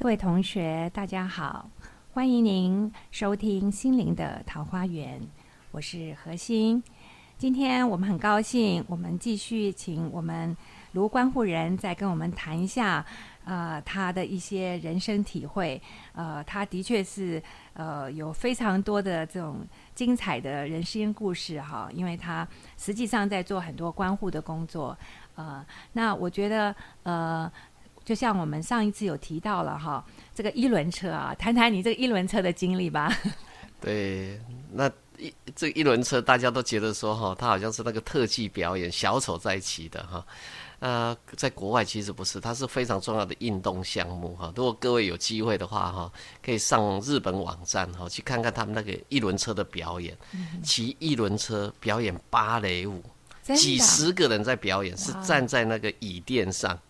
各位同学，大家好，欢迎您收听《心灵的桃花源》，我是何心。今天我们很高兴，我们继续请我们卢关护人再跟我们谈一下，呃，他的一些人生体会。呃，他的确是呃有非常多的这种精彩的人生故事哈，因为他实际上在做很多关护的工作。呃，那我觉得呃。就像我们上一次有提到了哈，这个一轮车啊，谈谈你这个一轮车的经历吧。对，那一这一轮车大家都觉得说哈，它好像是那个特技表演，小丑在骑的哈。呃，在国外其实不是，它是非常重要的运动项目哈。如果各位有机会的话哈，可以上日本网站哈，去看看他们那个一轮车的表演，骑一轮车表演芭蕾舞，几十个人在表演，是站在那个椅垫上。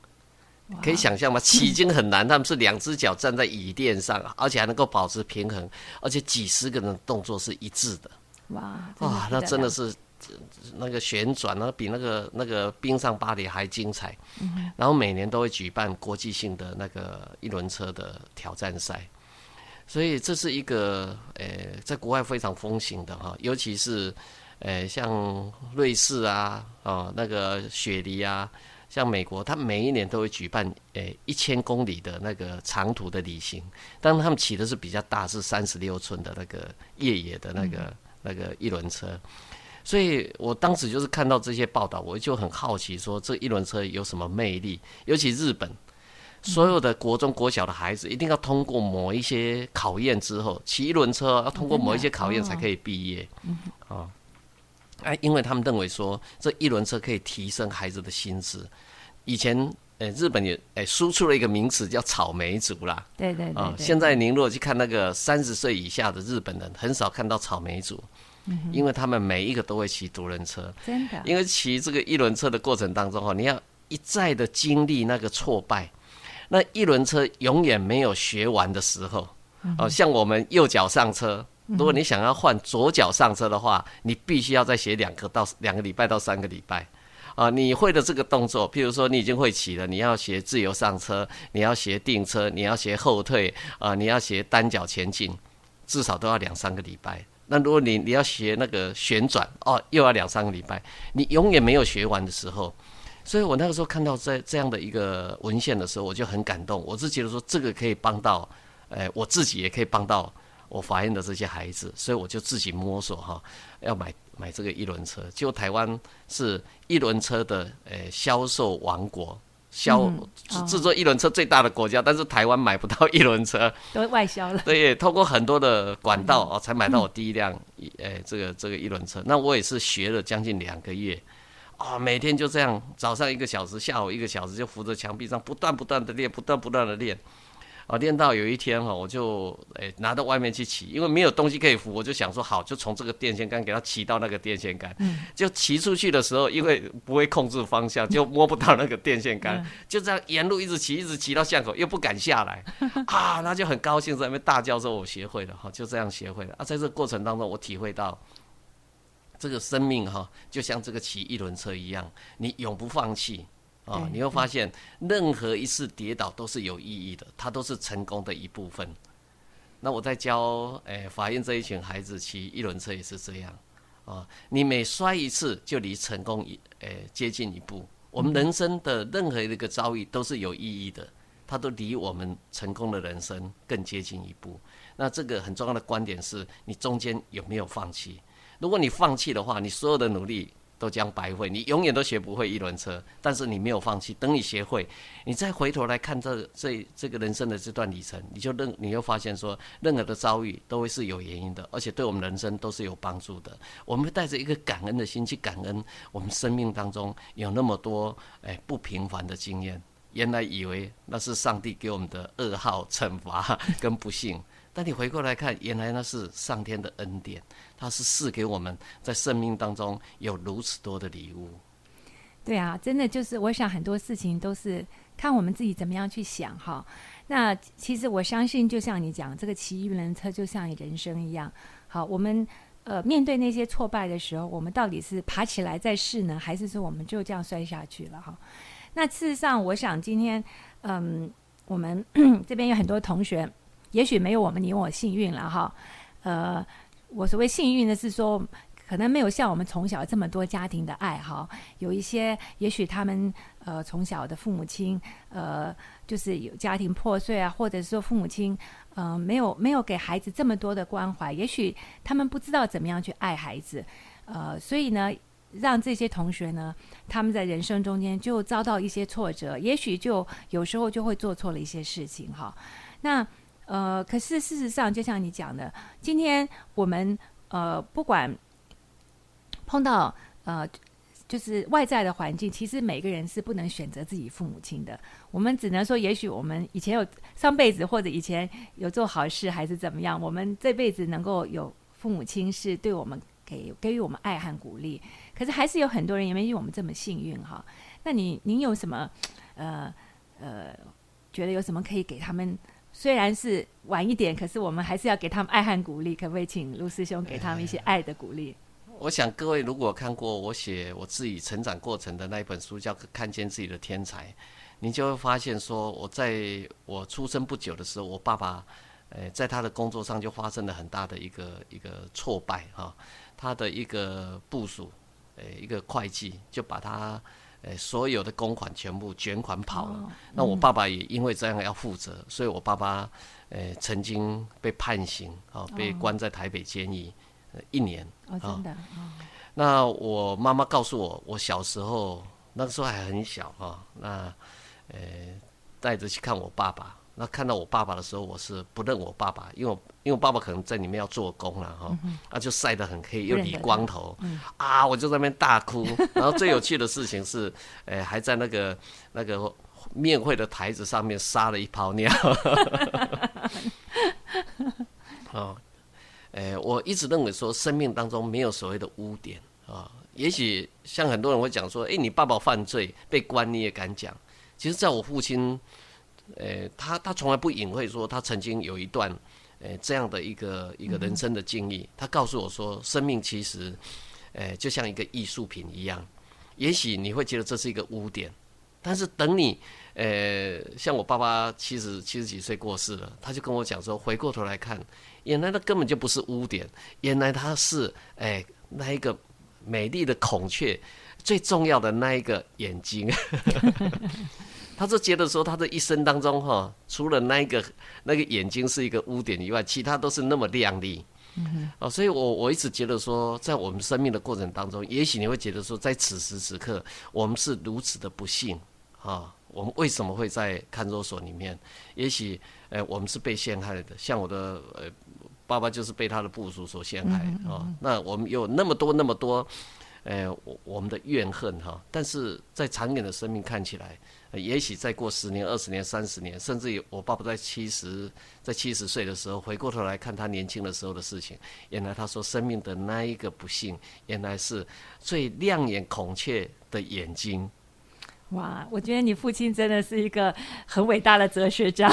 可以想象吗？骑已经很难，他们是两只脚站在椅垫上，而且还能够保持平衡，而且几十个人动作是一致的。哇哇，那真的是那个旋转呢，比那个那个冰上芭蕾还精彩。然后每年都会举办国际性的那个一轮车的挑战赛，所以这是一个呃，在国外非常风行的哈，尤其是呃像瑞士啊哦那个雪梨啊。像美国，他每一年都会举办诶一千公里的那个长途的旅行，但是他们骑的是比较大，是三十六寸的那个越野的那个那个一轮车，所以我当时就是看到这些报道，我就很好奇，说这一轮车有什么魅力？尤其日本，所有的国中国小的孩子一定要通过某一些考验之后，骑一轮车要通过某一些考验才可以毕业，啊。哎，因为他们认为说这一轮车可以提升孩子的心智。以前，呃，日本也哎输出了一个名词叫“草莓族”啦。对对对。啊，现在您如果去看那个三十岁以下的日本人，很少看到草莓族，因为他们每一个都会骑独轮车。真的。因为骑这个一轮车的过程当中哈，你要一再的经历那个挫败，那一轮车永远没有学完的时候。哦，像我们右脚上车。如果你想要换左脚上车的话，你必须要再学两个到两个礼拜到三个礼拜，啊，你会的这个动作，譬如说你已经会骑了，你要学自由上车，你要学定车，你要学后退，啊，你要学单脚前进，至少都要两三个礼拜。那如果你你要学那个旋转，哦，又要两三个礼拜，你永远没有学完的时候。所以我那个时候看到这这样的一个文献的时候，我就很感动，我是觉得说这个可以帮到，哎，我自己也可以帮到。我发现的这些孩子，所以我就自己摸索哈，要买买这个一轮车。就台湾是一轮车的呃销售王国，销制作一轮车最大的国家，但是台湾买不到一轮车，都外销了。对，透过很多的管道哦，才买到我第一辆呃这个这个一轮车。那我也是学了将近两个月，啊，每天就这样，早上一个小时，下午一个小时，就扶着墙壁上不断不断的练，不断不断的练。啊，练到有一天哈，我就诶拿到外面去骑，因为没有东西可以扶，我就想说好，就从这个电线杆给它骑到那个电线杆。嗯。就骑出去的时候，因为不会控制方向，就摸不到那个电线杆，就这样沿路一直骑，一直骑到巷口，又不敢下来。啊，那就很高兴在那边大叫说：“我学会了哈！”就这样学会了。啊，在这个过程当中，我体会到这个生命哈，就像这个骑一轮车一样，你永不放弃。啊，你会发现任何一次跌倒都是有意义的，它都是成功的一部分。那我在教诶法院这一群孩子骑一轮车也是这样啊，你每摔一次就离成功一诶接近一步。我们人生的任何一个遭遇都是有意义的，它都离我们成功的人生更接近一步。那这个很重要的观点是你中间有没有放弃？如果你放弃的话，你所有的努力。都将白费，你永远都学不会一轮车，但是你没有放弃。等你学会，你再回头来看这这这个人生的这段旅程，你就认，你又发现说，任何的遭遇都会是有原因的，而且对我们人生都是有帮助的。我们带着一个感恩的心去感恩，我们生命当中有那么多哎不平凡的经验，原来以为那是上帝给我们的噩耗、惩罚 跟不幸。但你回过来看，原来那是上天的恩典，他是赐给我们在生命当中有如此多的礼物。对啊，真的就是我想很多事情都是看我们自己怎么样去想哈。那其实我相信，就像你讲，这个骑一轮车就像你人生一样。好，我们呃面对那些挫败的时候，我们到底是爬起来再试呢，还是说我们就这样摔下去了哈？那事实上，我想今天嗯。我们 这边有很多同学，也许没有我们你我幸运了哈。呃，我所谓幸运的是说，可能没有像我们从小这么多家庭的爱哈。有一些，也许他们呃从小的父母亲呃就是有家庭破碎啊，或者说父母亲嗯没有没有给孩子这么多的关怀，也许他们不知道怎么样去爱孩子，呃，所以呢。让这些同学呢，他们在人生中间就遭到一些挫折，也许就有时候就会做错了一些事情哈。那呃，可是事实上，就像你讲的，今天我们呃，不管碰到呃，就是外在的环境，其实每个人是不能选择自己父母亲的。我们只能说，也许我们以前有上辈子或者以前有做好事，还是怎么样，我们这辈子能够有父母亲是对我们给给予我们爱和鼓励。可是还是有很多人也没有我们这么幸运哈。那你您有什么呃呃觉得有什么可以给他们？虽然是晚一点，可是我们还是要给他们爱和鼓励。可不可以请陆师兄给他们一些爱的鼓励？我想各位如果看过我写我自己成长过程的那一本书，叫《看见自己的天才》，你就会发现说，我在我出生不久的时候，我爸爸呃在他的工作上就发生了很大的一个一个挫败哈，他的一个部署。诶，一个会计就把他诶所有的公款全部卷款跑了。那我爸爸也因为这样要负责，所以我爸爸诶曾经被判刑啊，被关在台北监狱一年哦，真的。那我妈妈告诉我，我小时候那个时候还很小哈，那诶带着去看我爸爸。那看到我爸爸的时候，我是不认我爸爸，因为我因为我爸爸可能在里面要做工了哈，啊就晒得很黑，又理光头，啊我就在那边大哭。然后最有趣的事情是，诶 还在那个那个面会的台子上面撒了一泡尿。哦，诶我一直认为说生命当中没有所谓的污点啊，也许像很多人会讲说，哎你爸爸犯罪被关你也敢讲，其实在我父亲。呃，他他从来不隐晦说他曾经有一段，呃，这样的一个一个人生的经历。他告诉我说，生命其实，呃，就像一个艺术品一样。也许你会觉得这是一个污点，但是等你，呃，像我爸爸七十七十几岁过世了，他就跟我讲说，回过头来看，原来那根本就不是污点，原来他是，哎，那一个美丽的孔雀，最重要的那一个眼睛。他就觉得说，他的一生当中哈，除了那个那个眼睛是一个污点以外，其他都是那么亮丽。嗯哦，所以我我一直觉得说，在我们生命的过程当中，也许你会觉得说，在此时此刻，我们是如此的不幸啊。我们为什么会在看守所里面？也许，呃，我们是被陷害的。像我的呃爸爸就是被他的部属所陷害啊。那我们有那么多那么多，呃，我我们的怨恨哈。但是在长远的生命看起来。也许再过十年、二十年、三十年，甚至于我爸爸在七十、在七十岁的时候，回过头来看他年轻的时候的事情，原来他说生命的那一个不幸，原来是最亮眼孔雀的眼睛。哇，我觉得你父亲真的是一个很伟大的哲学家。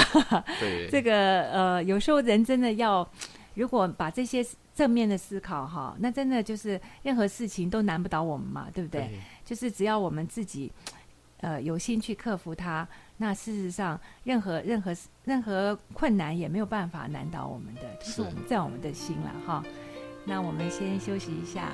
对，这个呃，有时候人真的要，如果把这些正面的思考哈，那真的就是任何事情都难不倒我们嘛，对不对？就是只要我们自己。呃，有心去克服它，那事实上，任何任何任何困难也没有办法难倒我们的，就是我们在我们的心了哈。那我们先休息一下。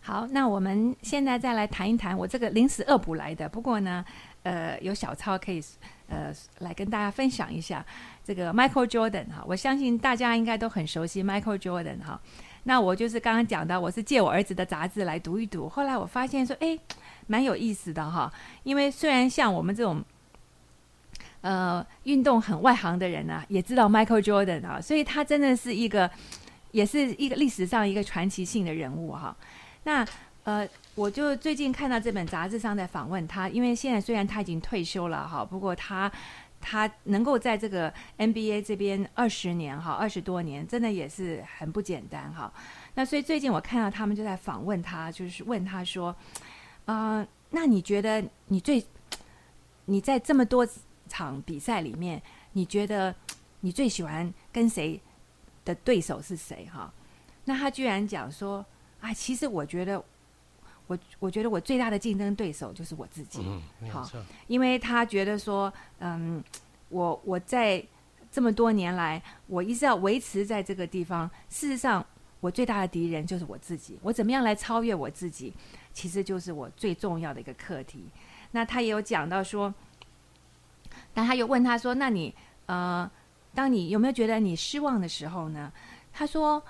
好，那我们现在再来谈一谈我这个临时恶补来的。不过呢，呃，有小抄可以呃来跟大家分享一下这个 Michael Jordan 哈。我相信大家应该都很熟悉 Michael Jordan 哈。那我就是刚刚讲的，我是借我儿子的杂志来读一读。后来我发现说，哎，蛮有意思的哈。因为虽然像我们这种，呃，运动很外行的人呢，也知道 Michael Jordan 啊，所以他真的是一个，也是一个历史上一个传奇性的人物哈。那呃，我就最近看到这本杂志上在访问他，因为现在虽然他已经退休了哈，不过他。他能够在这个 NBA 这边二十年哈，二十多年，真的也是很不简单哈。那所以最近我看到他们就在访问他，就是问他说：“啊，那你觉得你最你在这么多场比赛里面，你觉得你最喜欢跟谁的对手是谁？”哈，那他居然讲说：“啊，其实我觉得我我觉得我最大的竞争对手就是我自己。嗯，好错，因为他觉得说，嗯，我我在这么多年来，我一直要维持在这个地方。事实上，我最大的敌人就是我自己。我怎么样来超越我自己，其实就是我最重要的一个课题。那他也有讲到说，那他又问他说：“那你呃，当你有没有觉得你失望的时候呢？”他说：“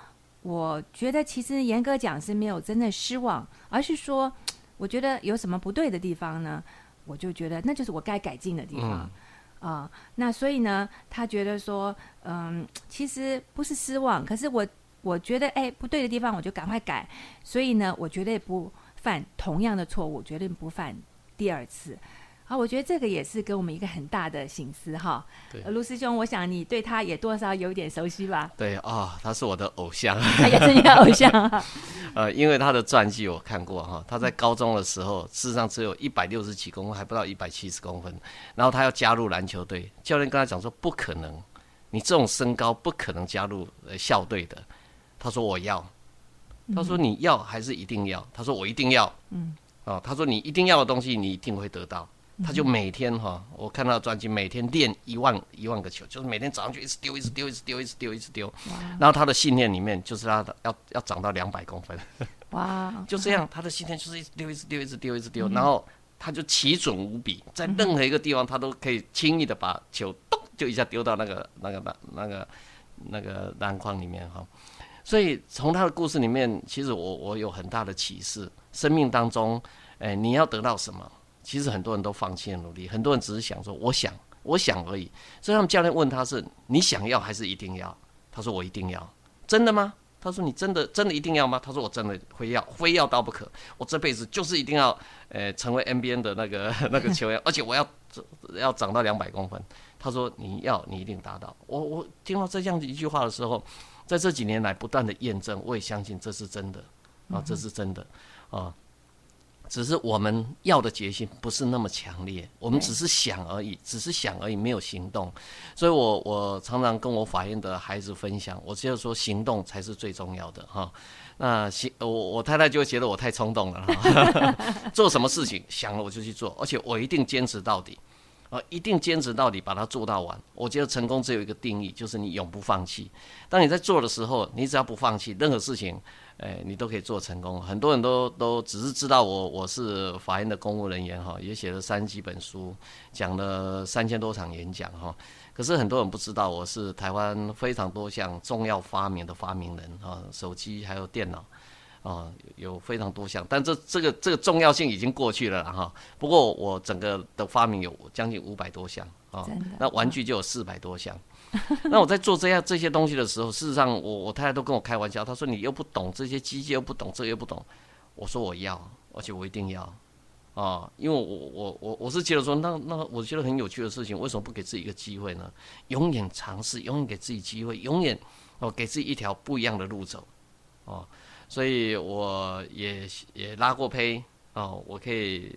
我觉得其实严格讲是没有真的失望，而是说，我觉得有什么不对的地方呢？我就觉得那就是我该改进的地方。啊、那所以呢，他觉得说，嗯，其实不是失望，可是我我觉得，哎，不对的地方我就赶快改。所以呢，我绝对不犯同样的错误，绝对不犯第二次。好，我觉得这个也是给我们一个很大的醒思哈。对呃卢师兄，我想你对他也多少有点熟悉吧？对啊、他是我的偶像。他也是你的偶像啊。呃，因为他的传记我看过哈，他在高中的时候，事实上只有一百六十几公分，还不到一百七十公分。然后他要加入篮球队，教练跟他讲说不可能，你这种身高不可能加入呃校队的。他说我要，他说你要还是一定要？他说我一定要。嗯，哦，他说你一定要的东西，你一定会得到。他就每天哈，我看到的专辑，每天练一万一万个球，就是每天早上就一直丢，一直丢，一直丢，一直丢，一直丢。然后他的信念里面就是他的要要长到两百公分。哇，就这样，他的信念就是一直丢，一直丢，一直丢，一直丢，然后他就奇准无比，在任何一个地方，他都可以轻易的把球咚就一下丢到那个那个那那个那个篮筐里面哈。所以从他的故事里面，其实我我有很大的启示，生命当中，哎，你要得到什么？其实很多人都放弃了努力，很多人只是想说我想我想而已。所以他们教练问他是你想要还是一定要？他说我一定要。真的吗？他说：“你真的真的一定要吗？”他说：“我真的会要，非要到不可。我这辈子就是一定要，呃，成为 NBA 的那个 那个球员，而且我要要长到两百公分。”他说：“你要，你一定达到。我”我听到这样一句话的时候，在这几年来不断的验证，我也相信这是真的啊，这是真的啊。只是我们要的决心不是那么强烈，我们只是想而已，只是想而已，没有行动。所以我我常常跟我法院的孩子分享，我觉得说行动才是最重要的哈。那行，我我太太就会觉得我太冲动了哈，做什么事情想了我就去做，而且我一定坚持到底，啊，一定坚持到底，把它做到完。我觉得成功只有一个定义，就是你永不放弃。当你在做的时候，你只要不放弃，任何事情。哎，你都可以做成功。很多人都都只是知道我我是法院的公务人员哈，也写了三几本书，讲了三千多场演讲哈。可是很多人不知道我是台湾非常多项重要发明的发明人啊，手机还有电脑啊，有非常多项。但这这个这个重要性已经过去了哈。不过我整个的发明有将近五百多项啊，那玩具就有四百多项。那我在做这样这些东西的时候，事实上我我太太都跟我开玩笑，她说你又不懂这些机械，又不懂这个又不懂。我说我要，而且我一定要啊，因为我我我我是觉得说，那那我觉得很有趣的事情，为什么不给自己一个机会呢？永远尝试，永远给自己机会，永远哦给自己一条不一样的路走哦。所以我也也拉过胚哦，我可以。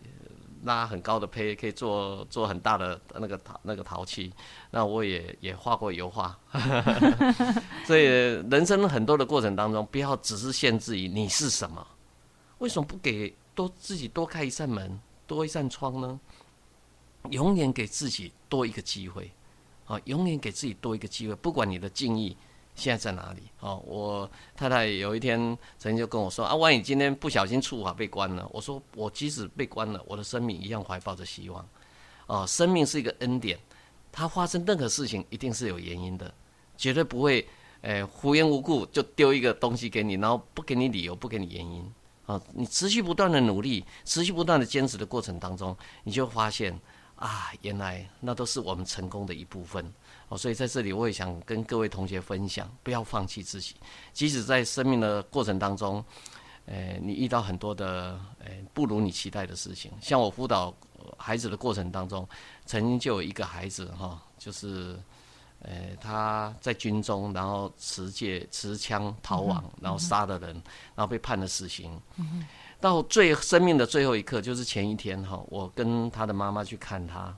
拉很高的胚，可以做做很大的那个陶那个陶器。那我也也画过油画，所以人生很多的过程当中，不要只是限制于你是什么。为什么不给多自己多开一扇门，多一扇窗呢？永远给自己多一个机会，啊，永远给自己多一个机会，不管你的境遇。现在在哪里？哦，我太太有一天曾经就跟我说：“啊，万一今天不小心触法被关了。”我说：“我即使被关了，我的生命一样怀抱着希望。哦，生命是一个恩典，它发生任何事情一定是有原因的，绝对不会，诶，无缘无故就丢一个东西给你，然后不给你理由，不给你原因。啊，你持续不断的努力，持续不断的坚持的过程当中，你就发现啊，原来那都是我们成功的一部分。”哦，所以在这里我也想跟各位同学分享，不要放弃自己，即使在生命的过程当中，呃，你遇到很多的呃不如你期待的事情。像我辅导孩子的过程当中，曾经就有一个孩子哈，就是呃他在军中，然后持戒持枪逃亡，然后杀了人，然后被判了死刑。到最生命的最后一刻，就是前一天哈，我跟他的妈妈去看他，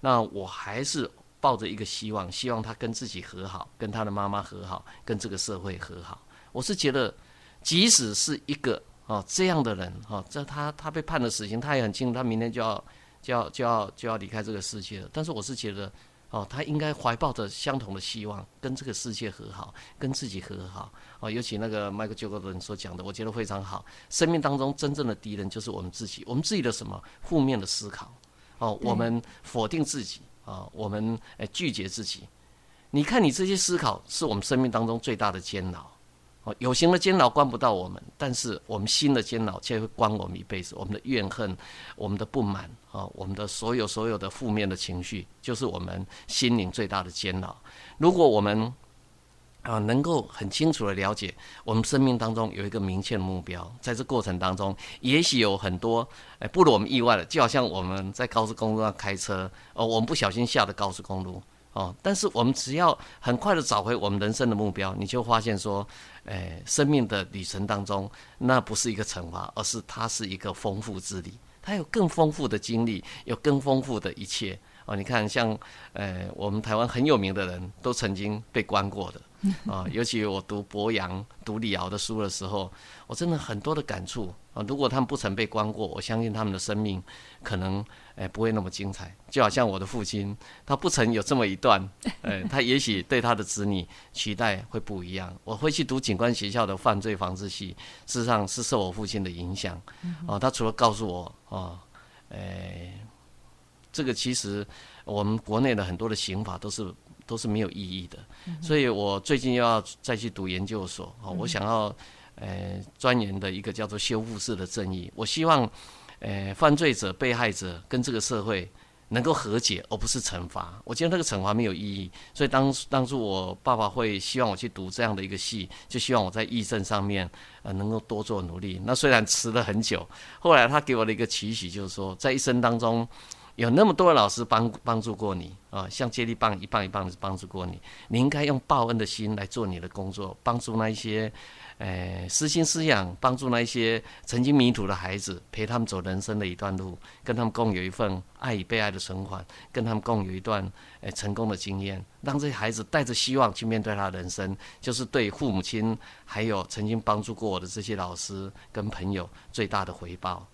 那我还是。抱着一个希望，希望他跟自己和好，跟他的妈妈和好，跟这个社会和好。我是觉得，即使是一个哦，这样的人哦，这他他被判了死刑，他也很清楚，他明天就要就要就要就要离开这个世界了。但是我是觉得，哦，他应该怀抱着相同的希望，跟这个世界和好，跟自己和好。哦，尤其那个迈克·杰克伦所讲的，我觉得非常好。生命当中真正的敌人就是我们自己，我们自己的什么负面的思考，哦，我们否定自己，啊，我们诶拒绝自己。你看，你这些思考是我们生命当中最大的煎熬。哦，有形的煎熬关不到我们，但是我们心的煎熬却会关我们一辈子。我们的怨恨，我们的不满，啊，我们的所有所有的负面的情绪，就是我们心灵最大的煎熬。如果我们啊能够很清楚的了解，我们生命当中有一个明确的目标，在这过程当中，也许有很多哎不如我们意外的，就好像我们在高速公路上开车，哦，我们不小心下的高速公路。哦，但是我们只要很快的找回我们人生的目标，你就发现说，诶，生命的旅程当中，那不是一个惩罚，而是它是一个丰富之旅，它有更丰富的经历，有更丰富的一切。哦，你看，像，呃，我们台湾很有名的人都曾经被关过的。啊，尤其我读博洋、读李敖的书的时候，我真的很多的感触啊。如果他们不曾被关过，我相信他们的生命可能诶不会那么精彩。就好像我的父亲，他不曾有这么一段，诶，他也许对他的子女期待会不一样。我会去读警官学校的犯罪防治系，事实上是受我父亲的影响。哦，他除了告诉我，哦，诶，这个其实我们国内的很多的刑法都是。都是没有意义的，所以我最近又要再去读研究所啊！我想要，呃，钻研的一个叫做修复式的正义。我希望，呃，犯罪者、被害者跟这个社会能够和解，而不是惩罚。我觉得那个惩罚没有意义，所以当当初我爸爸会希望我去读这样的一个系，就希望我在议政上面呃能够多做努力。那虽然迟了很久，后来他给我的一个期许就是说，在一生当中。有那么多的老师帮帮助过你啊，像接力棒一棒一棒的帮助过你，你应该用报恩的心来做你的工作，帮助那一些，诶，私心私养，帮助那一些曾经迷途的孩子，陪他们走人生的一段路，跟他们共有一份爱与被爱的存款，跟他们共有一段诶成功的经验，让这些孩子带着希望去面对他的人生，就是对父母亲还有曾经帮助过我的这些老师跟朋友最大的回报。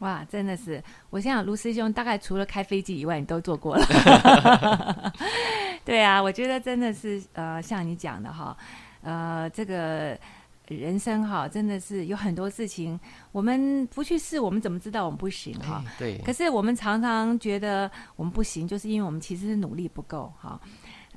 哇，真的是！我想卢师兄大概除了开飞机以外，你都做过了。对啊，我觉得真的是呃，像你讲的哈，呃，这个人生哈，真的是有很多事情，我们不去试，我们怎么知道我们不行哈？对。可是我们常常觉得我们不行，就是因为我们其实是努力不够哈。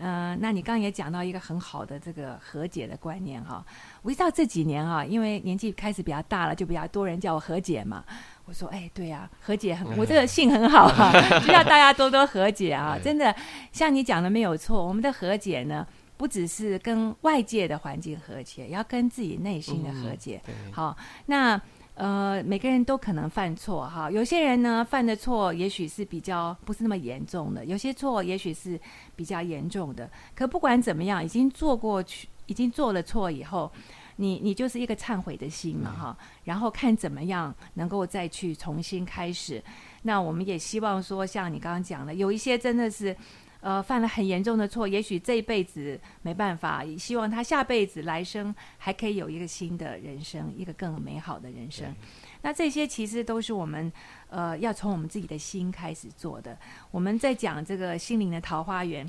嗯，那你刚刚也讲到一个很好的这个和解的观念哈。我知道这几年哈，因为年纪开始比较大了，就比较多人叫我和解嘛。我说，哎，对呀，和解很，我这个性很好哈，就要大家多多和解啊！真的，像你讲的没有错，我们的和解呢，不只是跟外界的环境和解，也要跟自己内心的和解。好，那呃，每个人都可能犯错哈，有些人呢犯的错也许是比较不是那么严重的，有些错也许是比较严重的。可不管怎么样，已经做过去，已经做了错以后。你你就是一个忏悔的心嘛哈，然后看怎么样能够再去重新开始。那我们也希望说，像你刚刚讲的，有一些真的是，呃，犯了很严重的错，也许这一辈子没办法，希望他下辈子来生还可以有一个新的人生，一个更美好的人生。那这些其实都是我们呃要从我们自己的心开始做的。我们在讲这个心灵的桃花源，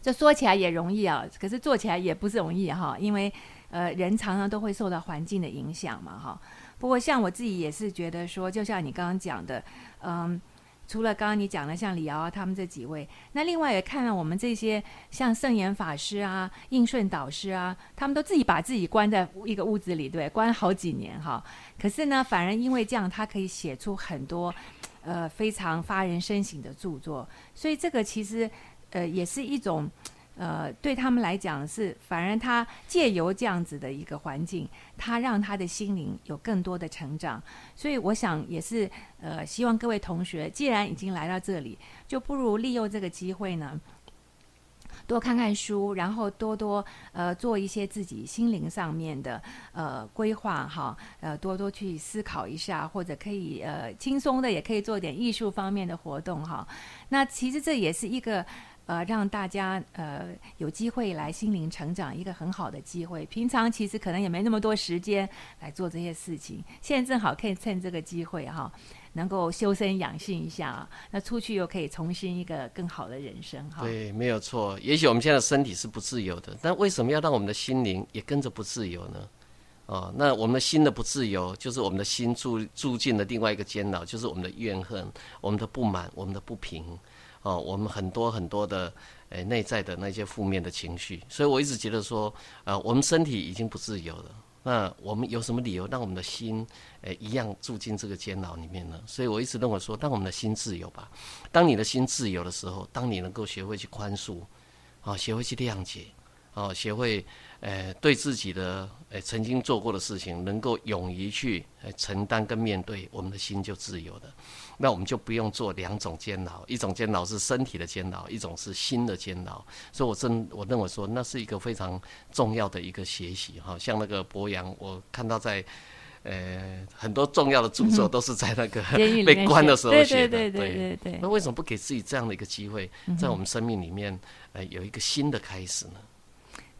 这说起来也容易啊，可是做起来也不是容易哈，因为。呃，人常常都会受到环境的影响嘛，哈。不过像我自己也是觉得说，就像你刚刚讲的，嗯，除了刚刚你讲的像李敖他们这几位，那另外也看到我们这些像圣严法师啊、应顺导师啊，他们都自己把自己关在一个屋子里，对，关好几年哈。可是呢，反而因为这样，他可以写出很多呃非常发人深省的著作，所以这个其实呃也是一种。呃，对他们来讲是，反而他借由这样子的一个环境，他让他的心灵有更多的成长。所以我想也是，呃，希望各位同学既然已经来到这里，就不如利用这个机会呢，多看看书，然后多多呃做一些自己心灵上面的呃规划哈，呃多多去思考一下，或者可以呃轻松的也可以做点艺术方面的活动哈。那其实这也是一个。呃，让大家呃有机会来心灵成长，一个很好的机会。平常其实可能也没那么多时间来做这些事情，现在正好可以趁这个机会哈，能够修身养性一下，那出去又可以重新一个更好的人生哈。对，没有错。也许我们现在身体是不自由的，但为什么要让我们的心灵也跟着不自由呢？哦，那我们的心的不自由，就是我们的心住住进了另外一个监牢，就是我们的怨恨、我们的不满、我们的不平。哦，我们很多很多的诶内在的那些负面的情绪，所以我一直觉得说，呃，我们身体已经不自由了，那我们有什么理由让我们的心诶一样住进这个监牢里面呢？所以我一直认为说，让我们的心自由吧。当你的心自由的时候，当你能够学会去宽恕，啊，学会去谅解，啊，学会。呃，对自己的呃曾经做过的事情，能够勇于去呃承担跟面对，我们的心就自由了。那我们就不用做两种煎熬，一种煎熬是身体的煎熬，一种是心的煎熬。所以，我真我认为说，那是一个非常重要的一个学习哈。像那个博洋，我看到在呃很多重要的著作 都是在那个被关的时候写的。对对对对对。那为什么不给自己这样的一个机会，在我们生命里面呃有一个新的开始呢？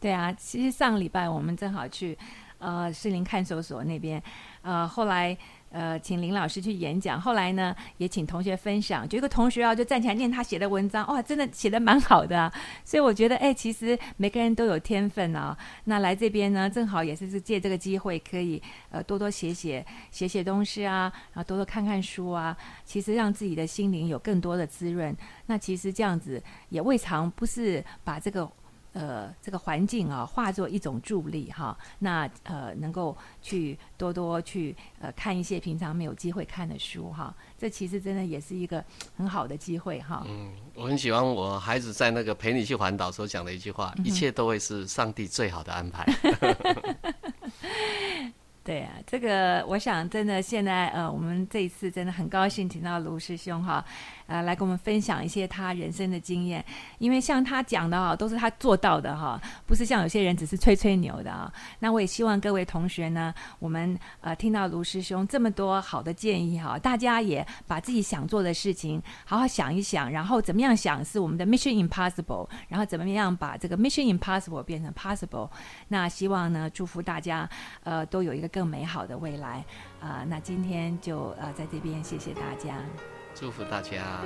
对啊，其实上礼拜我们正好去，呃，士林看守所那边，呃，后来呃，请林老师去演讲，后来呢，也请同学分享，就一个同学啊，就站起来念他写的文章，哇，真的写的蛮好的，所以我觉得，哎，其实每个人都有天分啊，那来这边呢，正好也是借这个机会，可以呃多多写写写写东西啊，然后多多看看书啊，其实让自己的心灵有更多的滋润，那其实这样子也未尝不是把这个。呃，这个环境啊，化作一种助力哈，那呃，能够去多多去呃看一些平常没有机会看的书哈，这其实真的也是一个很好的机会哈。嗯，我很喜欢我孩子在那个陪你去环岛时候讲的一句话，一切都会是上帝最好的安排。对啊，这个我想真的现在呃，我们这一次真的很高兴请到卢师兄哈，呃，来跟我们分享一些他人生的经验。因为像他讲的哈，都是他做到的哈，不是像有些人只是吹吹牛的啊。那我也希望各位同学呢，我们呃听到卢师兄这么多好的建议哈，大家也把自己想做的事情好好想一想，然后怎么样想是我们的 mission impossible，然后怎么样把这个 mission impossible 变成 possible。那希望呢，祝福大家呃都有一个。更美好的未来，啊，那今天就啊在这边谢谢大家，祝福大家。